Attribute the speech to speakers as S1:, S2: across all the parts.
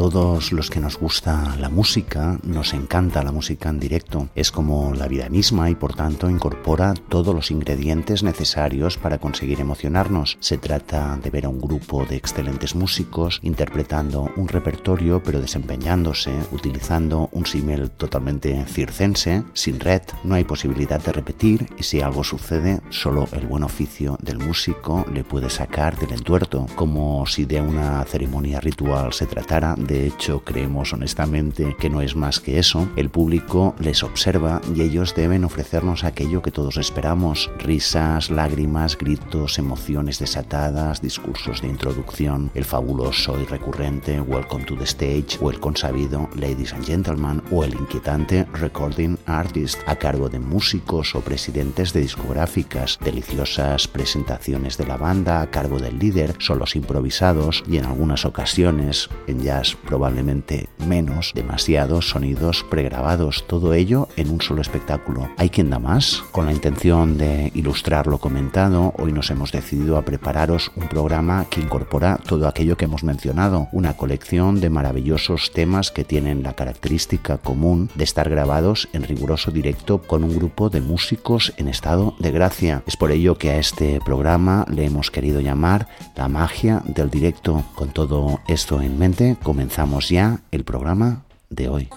S1: Todos los que nos gusta la música, nos encanta la música en directo. Es como la vida misma y por tanto incorpora todos los ingredientes necesarios para conseguir emocionarnos. Se trata de ver a un grupo de excelentes músicos interpretando un repertorio pero desempeñándose, utilizando un símil totalmente circense, sin red, no hay posibilidad de repetir y si algo sucede, solo el buen oficio del músico le puede sacar del entuerto, como si de una ceremonia ritual se tratara de hecho creemos honestamente que no es más que eso, el público les observa y ellos deben ofrecernos aquello que todos esperamos, risas, lágrimas, gritos, emociones desatadas, discursos de introducción, el fabuloso y recurrente Welcome to the Stage o el consabido Ladies and Gentlemen o el inquietante Recording Artist a cargo de músicos o presidentes de discográficas, deliciosas presentaciones de la banda a cargo del líder, solos improvisados y en algunas ocasiones en ya probablemente menos, demasiados sonidos pregrabados, todo ello en un solo espectáculo. ¿Hay quien da más? Con la intención de ilustrar lo comentado, hoy nos hemos decidido a prepararos un programa que incorpora todo aquello que hemos mencionado, una colección de maravillosos temas que tienen la característica común de estar grabados en riguroso directo con un grupo de músicos en estado de gracia. Es por ello que a este programa le hemos querido llamar la magia del directo. Con todo esto en mente, comenzamos ya el programa de hoy.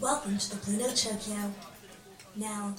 S1: Welcome to the Pluto Tokyo. Now,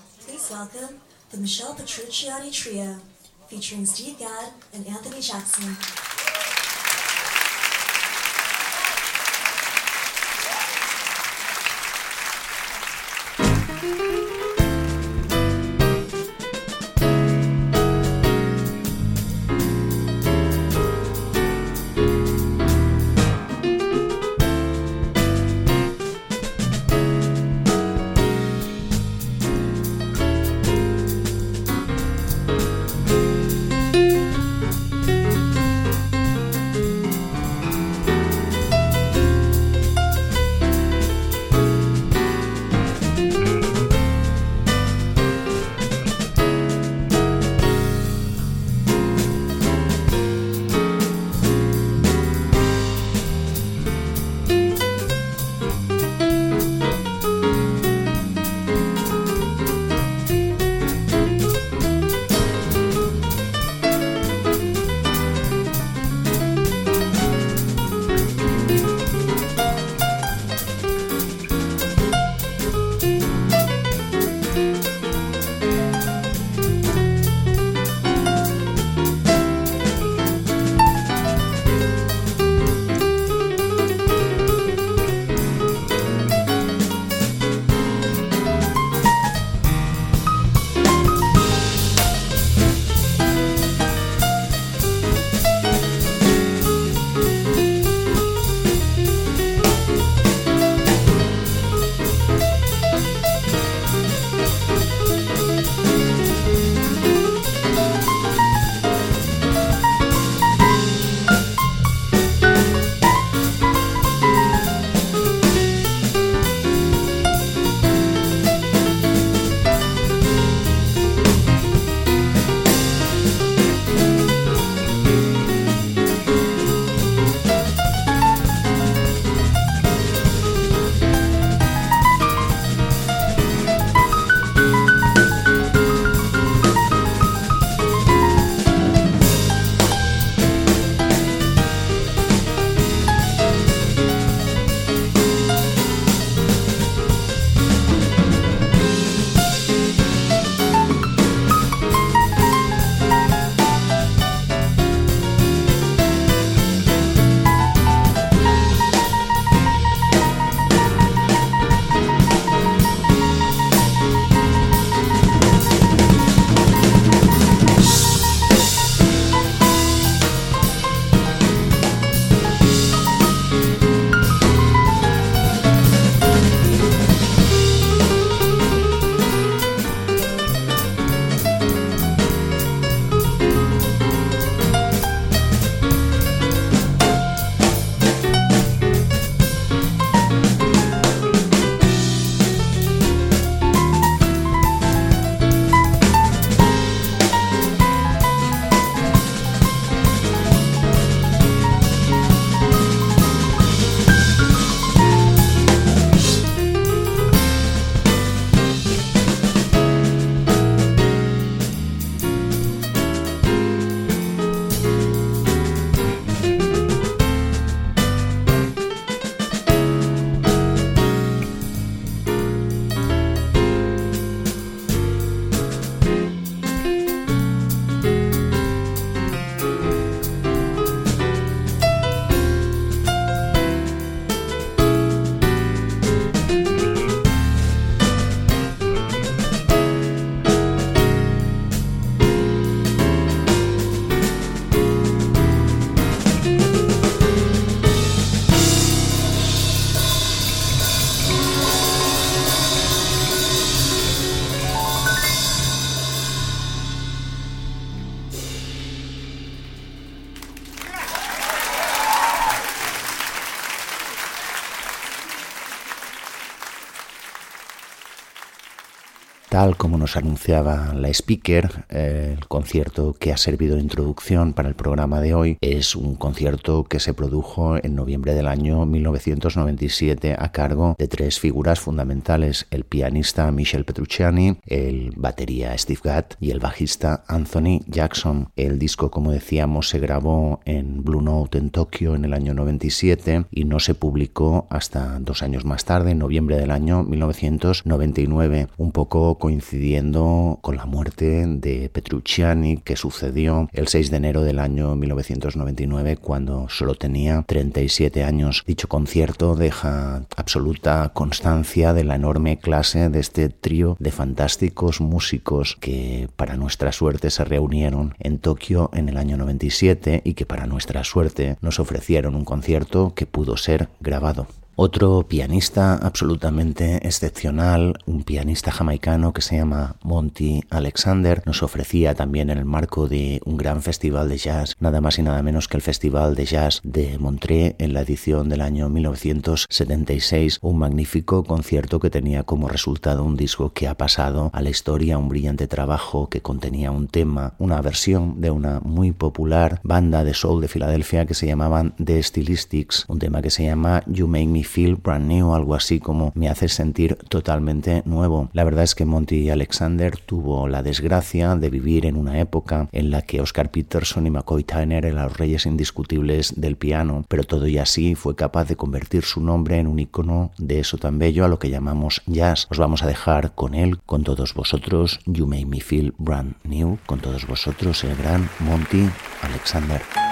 S1: Tal como nos anunciaba la speaker, el concierto que ha servido de introducción para el programa de hoy es un concierto que se produjo en noviembre del año 1997 a cargo de tres figuras fundamentales, el pianista Michel Petrucciani, el batería Steve Gadd y el bajista Anthony Jackson. El disco, como decíamos, se grabó en Blue Note en Tokio en el año 97 y no se publicó hasta dos años más tarde, en noviembre del año 1999, un poco coincidiendo con la muerte de Petrucciani que sucedió el 6 de enero del año 1999 cuando solo tenía 37 años. Dicho concierto deja absoluta constancia de la enorme clase de este trío de fantásticos músicos que para nuestra suerte se reunieron en Tokio en el año 97 y que para nuestra suerte nos ofrecieron un concierto que pudo ser grabado. Otro pianista absolutamente excepcional, un pianista jamaicano que se llama Monty Alexander, nos ofrecía también en el marco de un gran festival de jazz, nada más y nada menos que el Festival de Jazz de Montreux en la edición del año 1976, un magnífico concierto que tenía como resultado un disco que ha pasado a la historia, un brillante trabajo que contenía un tema, una versión de una muy popular banda de soul de Filadelfia que se llamaban The Stylistics, un tema que se llama You Make Me Feel Brand New, algo así como me hace sentir totalmente nuevo. La verdad es que Monty Alexander tuvo la desgracia de vivir en una época en la que Oscar Peterson y McCoy Tyner eran los reyes indiscutibles del piano, pero todo y así fue capaz de convertir su nombre en un icono de eso tan bello a lo que llamamos jazz. Os vamos a dejar con él, con todos vosotros, You Make Me Feel Brand New, con todos vosotros el gran Monty Alexander.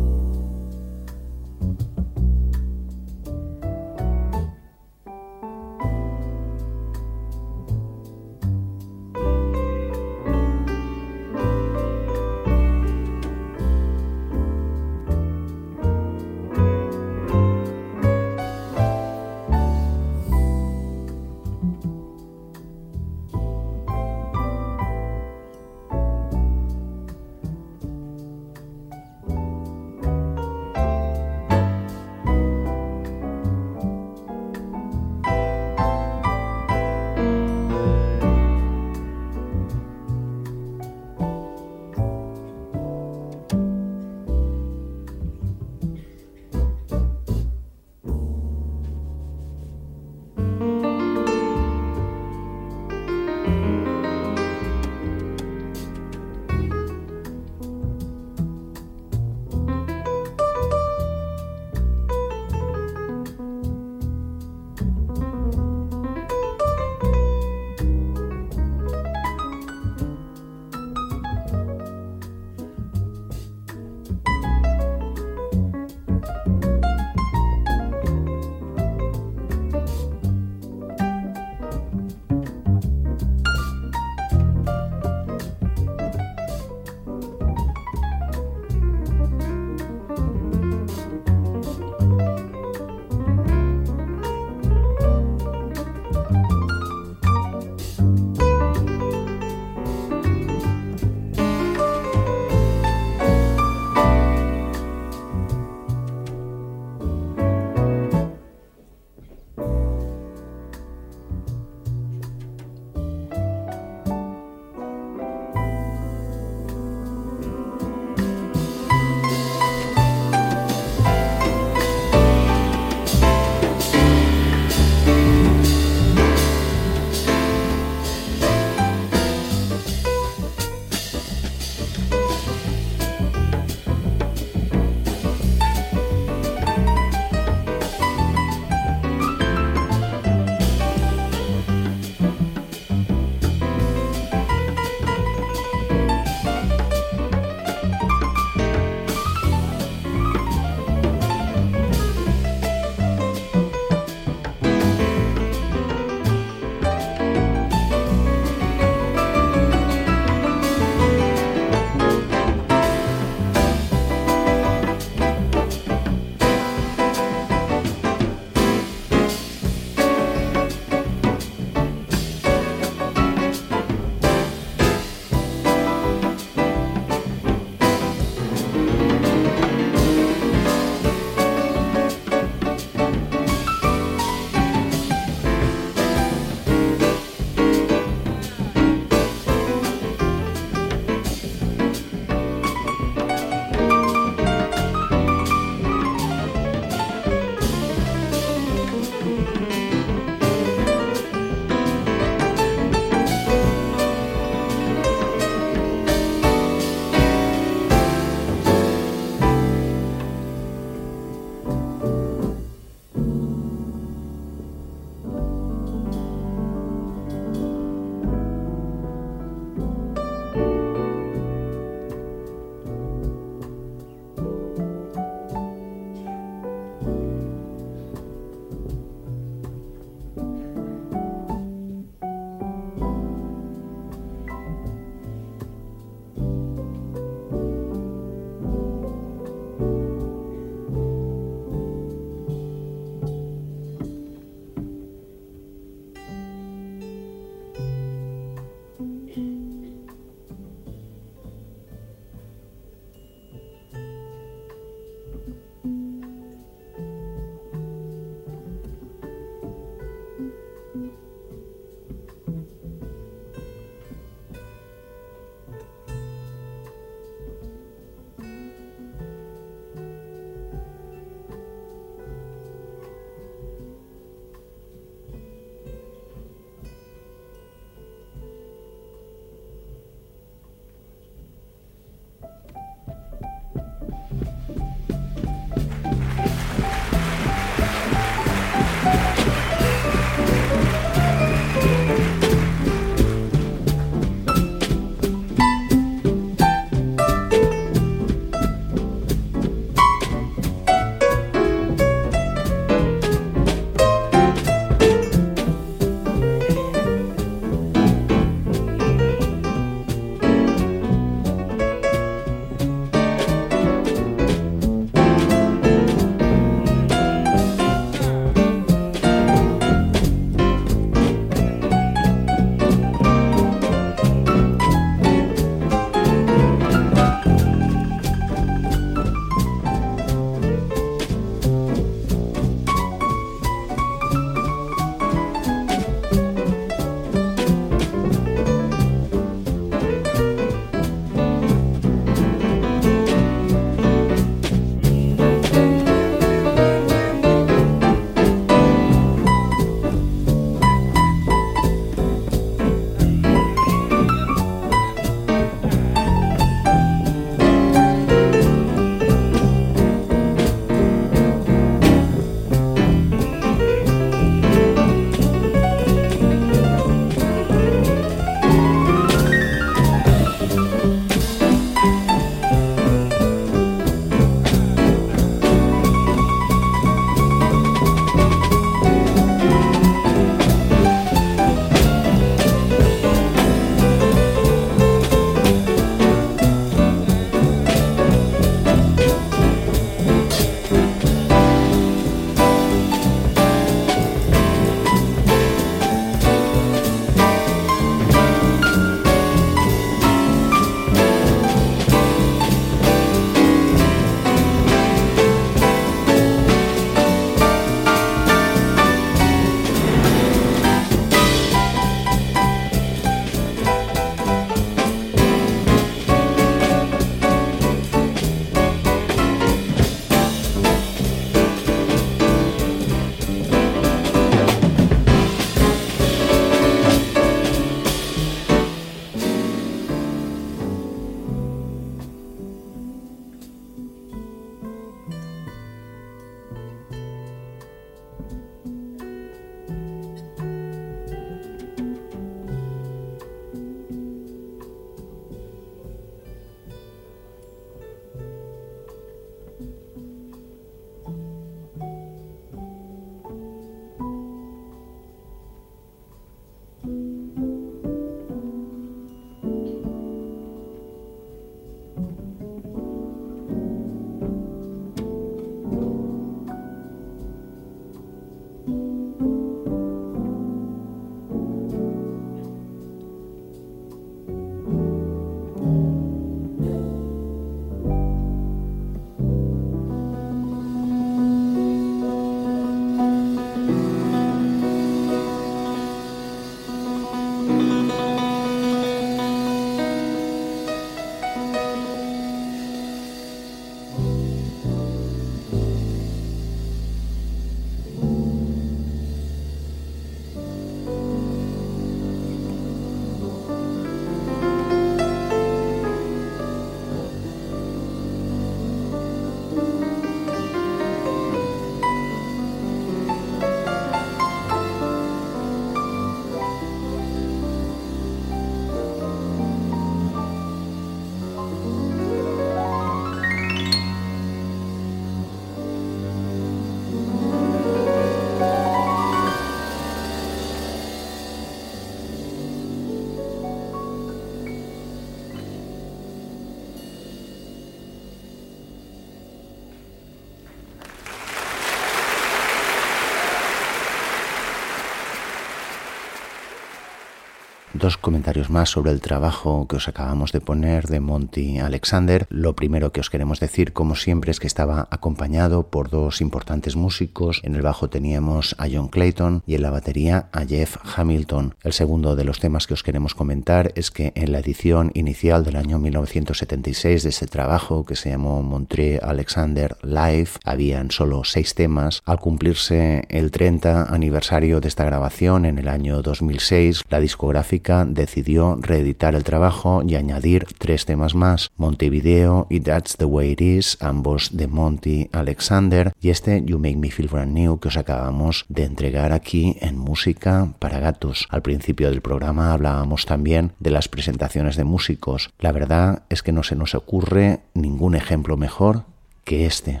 S1: Dos comentarios más sobre el trabajo que os acabamos de poner de Monty Alexander. Lo primero que os queremos decir, como siempre, es que estaba acompañado por dos importantes músicos. En el bajo teníamos a John Clayton y en la batería a Jeff Hamilton. El segundo de los temas que os queremos comentar es que en la edición inicial del año 1976 de ese trabajo que se llamó Monty Alexander Live habían solo seis temas. Al cumplirse el 30 aniversario de esta grabación en el año 2006, la discográfica decidió reeditar el trabajo y añadir tres temas más, Montevideo y That's the Way It Is, ambos de Monty Alexander, y este You Make Me Feel Brand New que os acabamos de entregar aquí en Música para Gatos. Al principio del programa hablábamos también de las presentaciones de músicos. La verdad es que no se nos ocurre ningún ejemplo mejor que este.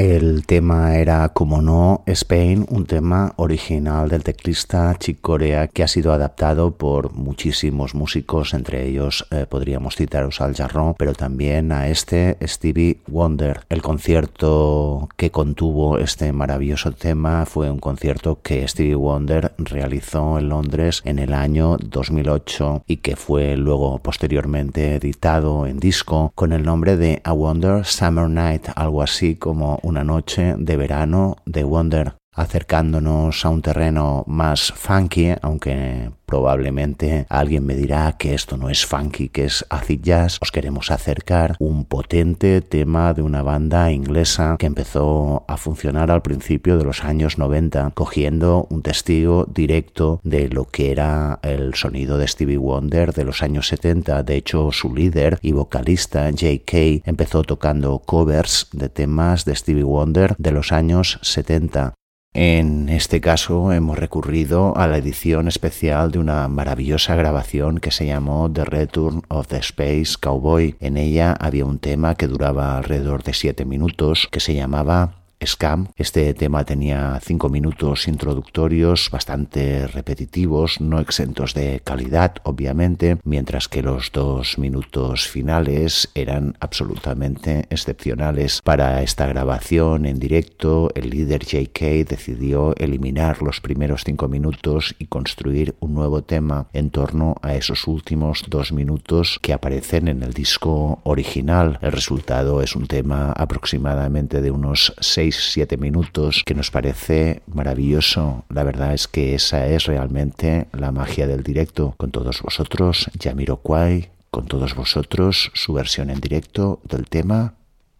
S1: El tema era, como no, Spain, un tema original del teclista Chick Corea que ha sido adaptado por muchísimos músicos, entre ellos eh, podríamos citaros al Jarrón, pero también a este Stevie Wonder. El concierto que contuvo este maravilloso tema fue un concierto que Stevie Wonder realizó en Londres en el año 2008 y que fue luego posteriormente editado en disco con el nombre de A Wonder Summer Night, algo así como una noche de verano de Wonder acercándonos a un terreno más funky, aunque probablemente alguien me dirá que esto no es funky, que es acid jazz, os queremos acercar un potente tema de una banda inglesa que empezó a funcionar al principio de los años 90, cogiendo un testigo directo de lo que era el sonido de Stevie Wonder de los años 70. De hecho, su líder y vocalista, J.K., empezó tocando covers de temas de Stevie Wonder de los años 70. En este caso hemos recurrido a la edición especial de una maravillosa grabación que se llamó The Return of the Space Cowboy. En ella había un tema que duraba alrededor de siete minutos que se llamaba Scam. Este tema tenía cinco minutos introductorios bastante repetitivos, no exentos de calidad, obviamente, mientras que los dos minutos finales eran absolutamente excepcionales. Para esta grabación en directo, el líder JK decidió eliminar los primeros cinco minutos y construir un nuevo tema en torno a esos últimos dos minutos que aparecen en el disco original. El resultado es un tema aproximadamente de unos seis 6-7 minutos que nos parece maravilloso. La verdad es que esa es realmente la magia del directo. Con todos vosotros, Yamiro Kwai, con todos vosotros, su versión en directo del tema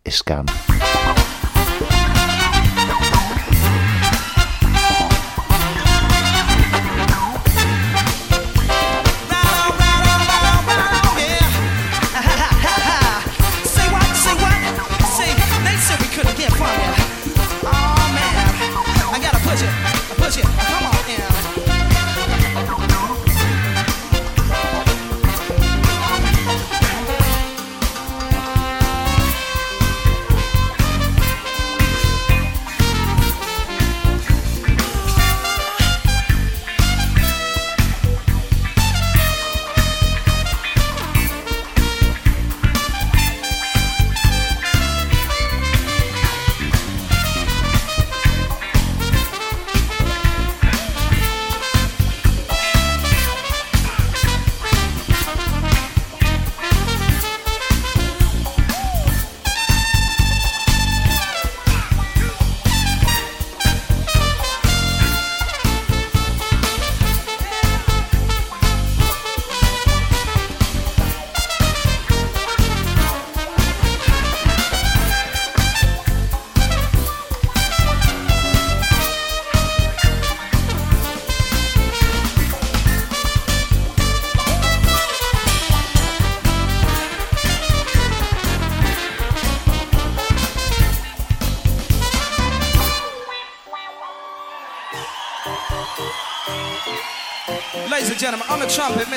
S1: Scam.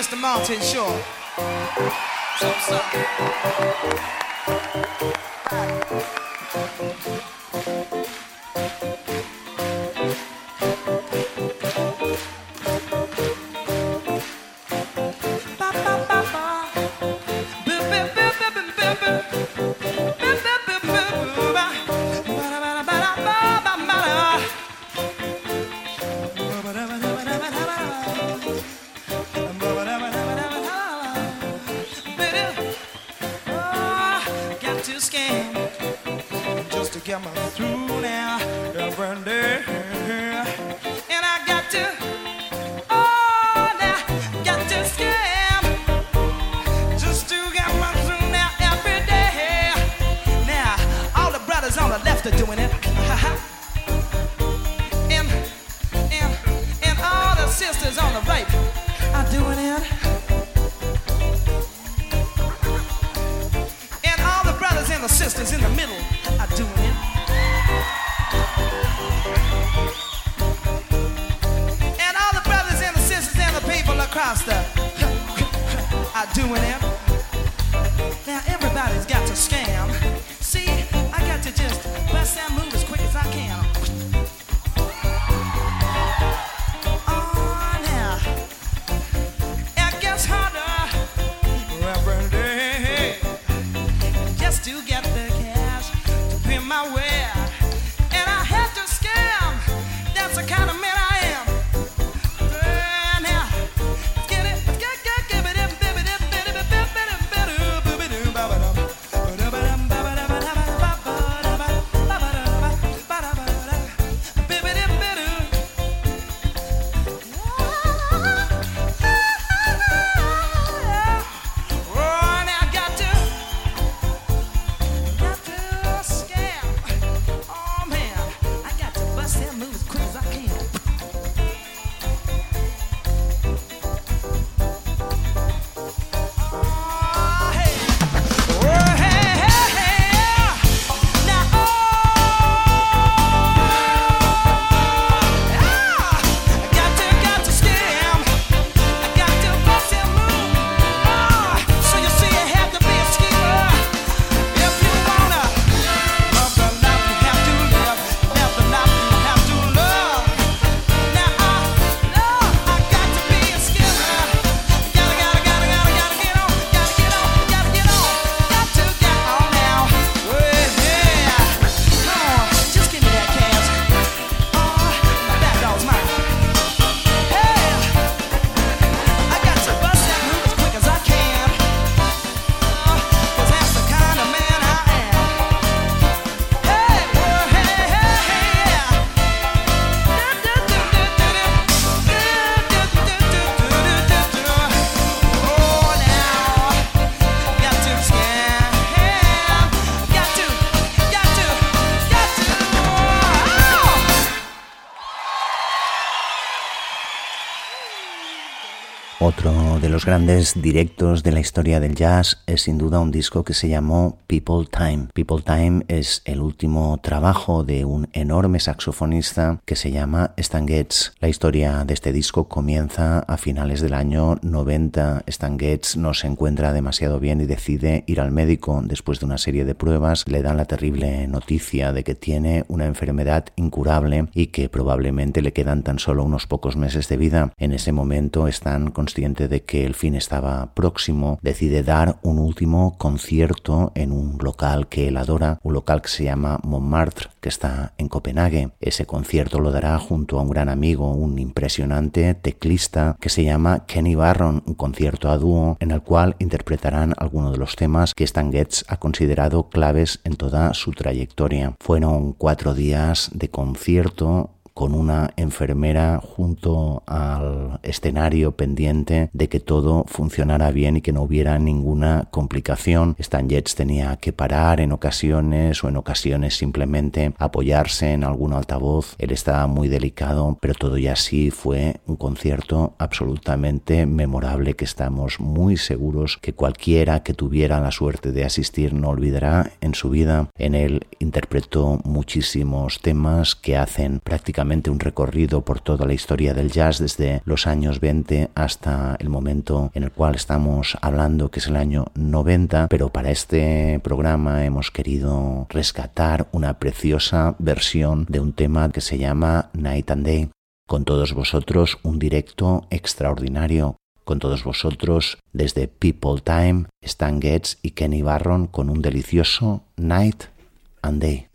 S2: Mr. Martin Shaw. So, sisters in the middle are doing it. And all the brothers and the sisters and the people across the are doing it. Now everybody's got to scam.
S1: Los grandes directos de la historia del jazz es sin duda un disco que se llamó People Time. People Time es el último trabajo de un enorme saxofonista que se llama Stan Getz. La historia de este disco comienza a finales del año 90. Stan Getz no se encuentra demasiado bien y decide ir al médico. Después de una serie de pruebas le dan la terrible noticia de que tiene una enfermedad incurable y que probablemente le quedan tan solo unos pocos meses de vida. En ese momento están consciente de que el fin estaba próximo, decide dar un último concierto en un local que él adora, un local que se llama Montmartre, que está en Copenhague. Ese concierto lo dará junto a un gran amigo, un impresionante teclista que se llama Kenny Barron, un concierto a dúo en el cual interpretarán algunos de los temas que Stan Getz ha considerado claves en toda su trayectoria. Fueron cuatro días de concierto con una enfermera junto al escenario pendiente de que todo funcionara bien y que no hubiera ninguna complicación. Stan Jets tenía que parar en ocasiones o en ocasiones simplemente apoyarse en algún altavoz. Él estaba muy delicado, pero todo y así fue un concierto absolutamente memorable que estamos muy seguros que cualquiera que tuviera la suerte de asistir no olvidará en su vida. En él interpretó muchísimos temas que hacen prácticamente un recorrido por toda la historia del jazz desde los años 20 hasta el momento en el cual estamos hablando, que es el año 90, pero para este programa hemos querido rescatar una preciosa versión de un tema que se llama Night and Day. Con todos vosotros un directo extraordinario con todos vosotros desde People Time, Stan Getz y Kenny Barron con un delicioso Night and Day.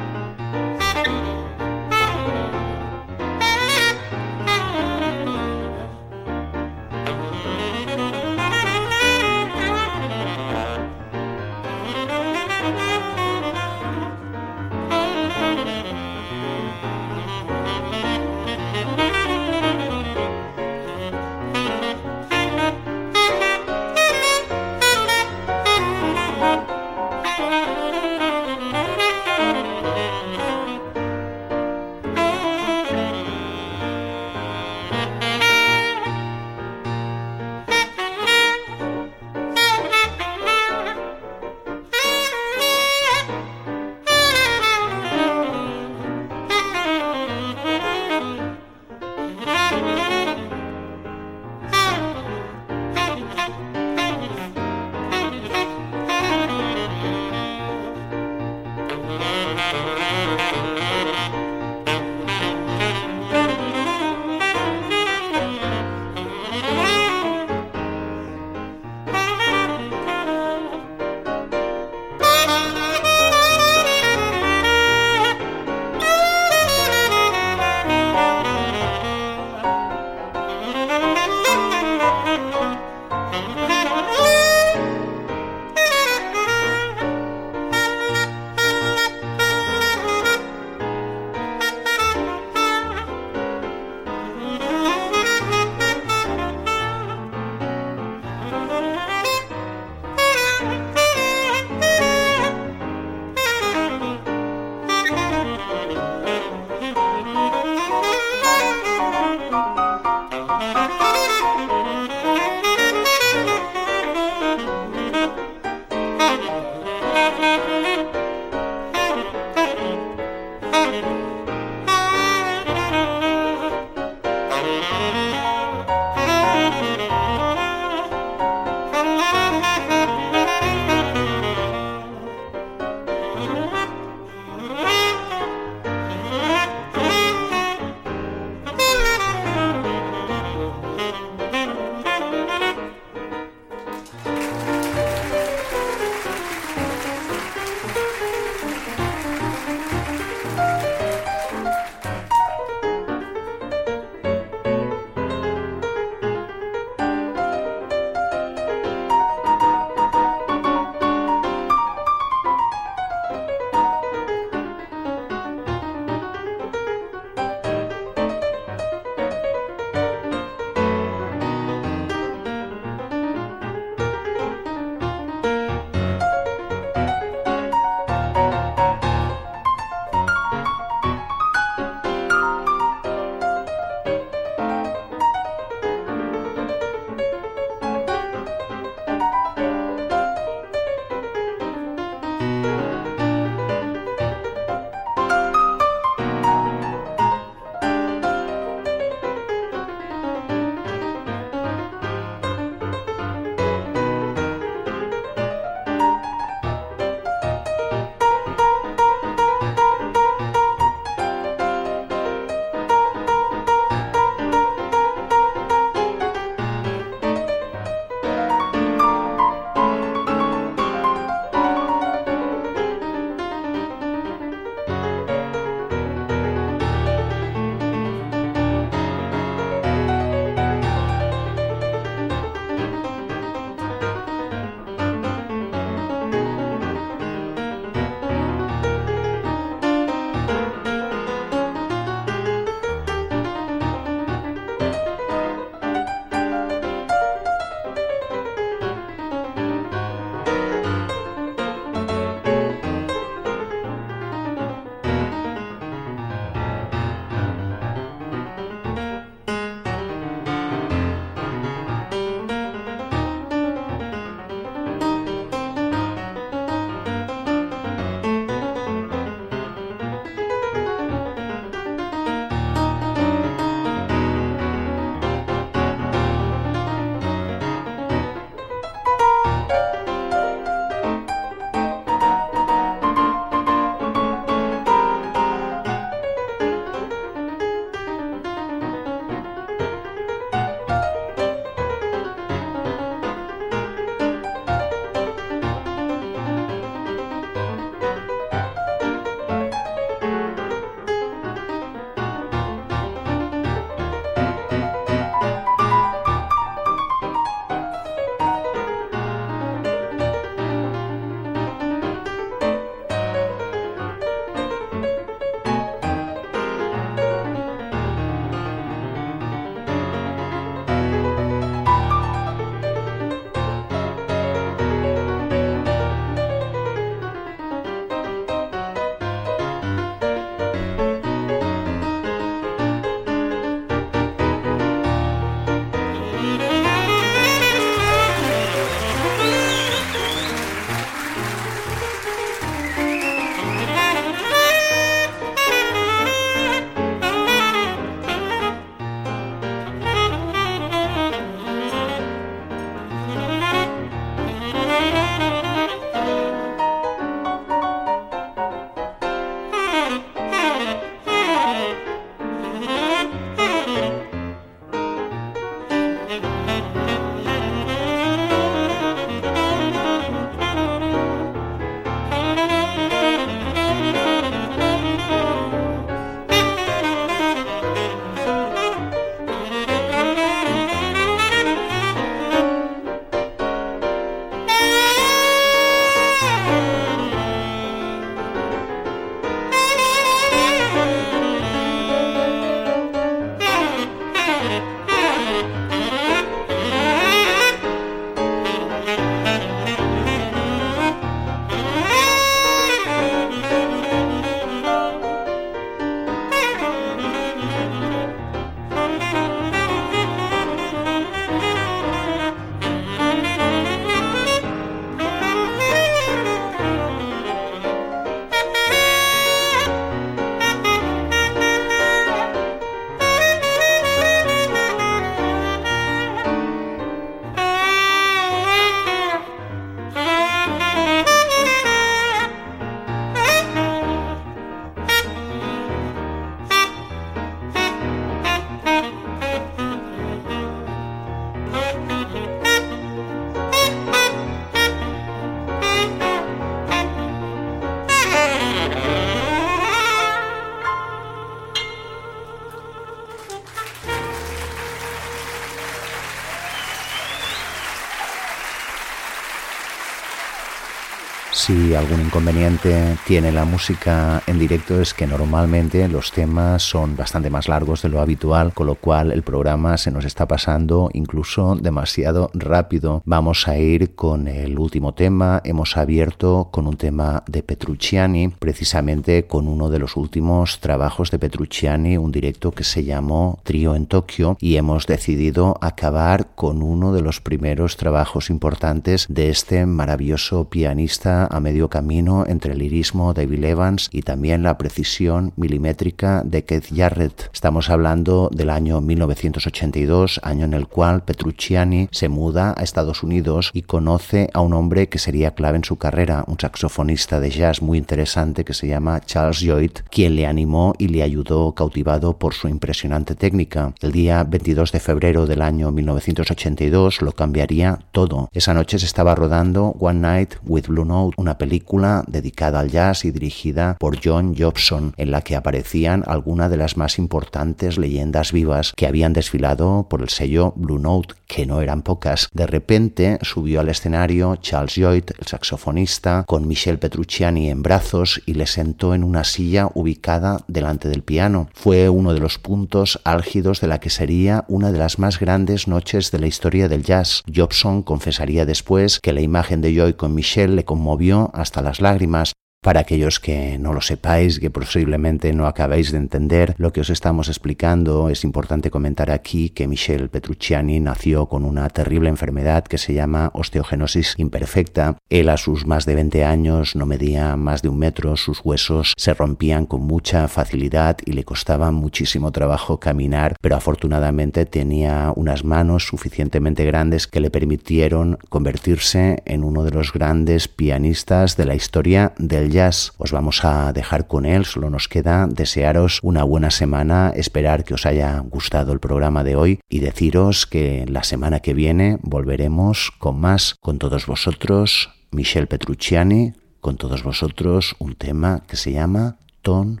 S1: Si algún inconveniente tiene la música en directo es que normalmente los temas son bastante más largos de lo habitual, con lo cual el programa se nos está pasando incluso demasiado rápido. Vamos a ir con el último tema. Hemos abierto con un tema de Petrucciani, precisamente con uno de los últimos trabajos de Petrucciani, un directo que se llamó Trío en Tokio, y hemos decidido acabar con uno de los primeros trabajos importantes de este maravilloso pianista a medio camino entre el lirismo de Bill Evans y también la precisión milimétrica de Keith Jarrett. Estamos hablando del año 1982, año en el cual Petrucciani se muda a Estados Unidos y conoce a un hombre que sería clave en su carrera, un saxofonista de jazz muy interesante que se llama Charles Lloyd, quien le animó y le ayudó cautivado por su impresionante técnica. El día 22 de febrero del año 1982 lo cambiaría todo. Esa noche se estaba rodando One Night with Blue Note, una película dedicada al jazz y dirigida por John Jobson, en la que aparecían algunas de las más importantes leyendas vivas que habían desfilado por el sello Blue Note, que no eran pocas. De repente subió al escenario Charles Lloyd, el saxofonista, con Michel Petrucciani en brazos y le sentó en una silla ubicada delante del piano. Fue uno de los puntos álgidos de la que sería una de las más grandes noches de la historia del jazz. Jobson confesaría después que la imagen de Lloyd con Michel le conmovió hasta las lágrimas para aquellos que no lo sepáis, que posiblemente no acabáis de entender lo que os estamos explicando, es importante comentar aquí que Michel Petrucciani nació con una terrible enfermedad que se llama osteogenosis imperfecta. Él a sus más de 20 años no medía más de un metro, sus huesos se rompían con mucha facilidad y le costaba muchísimo trabajo caminar, pero afortunadamente tenía unas manos suficientemente grandes que le permitieron convertirse en uno de los grandes pianistas de la historia jazz. Os vamos a dejar con él, solo nos queda desearos una buena semana, esperar que os haya gustado el programa de hoy y deciros que la semana que viene volveremos con más, con todos vosotros, Michel Petrucciani, con todos vosotros un tema que se llama Ton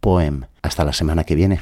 S1: Poem. Hasta la semana que viene.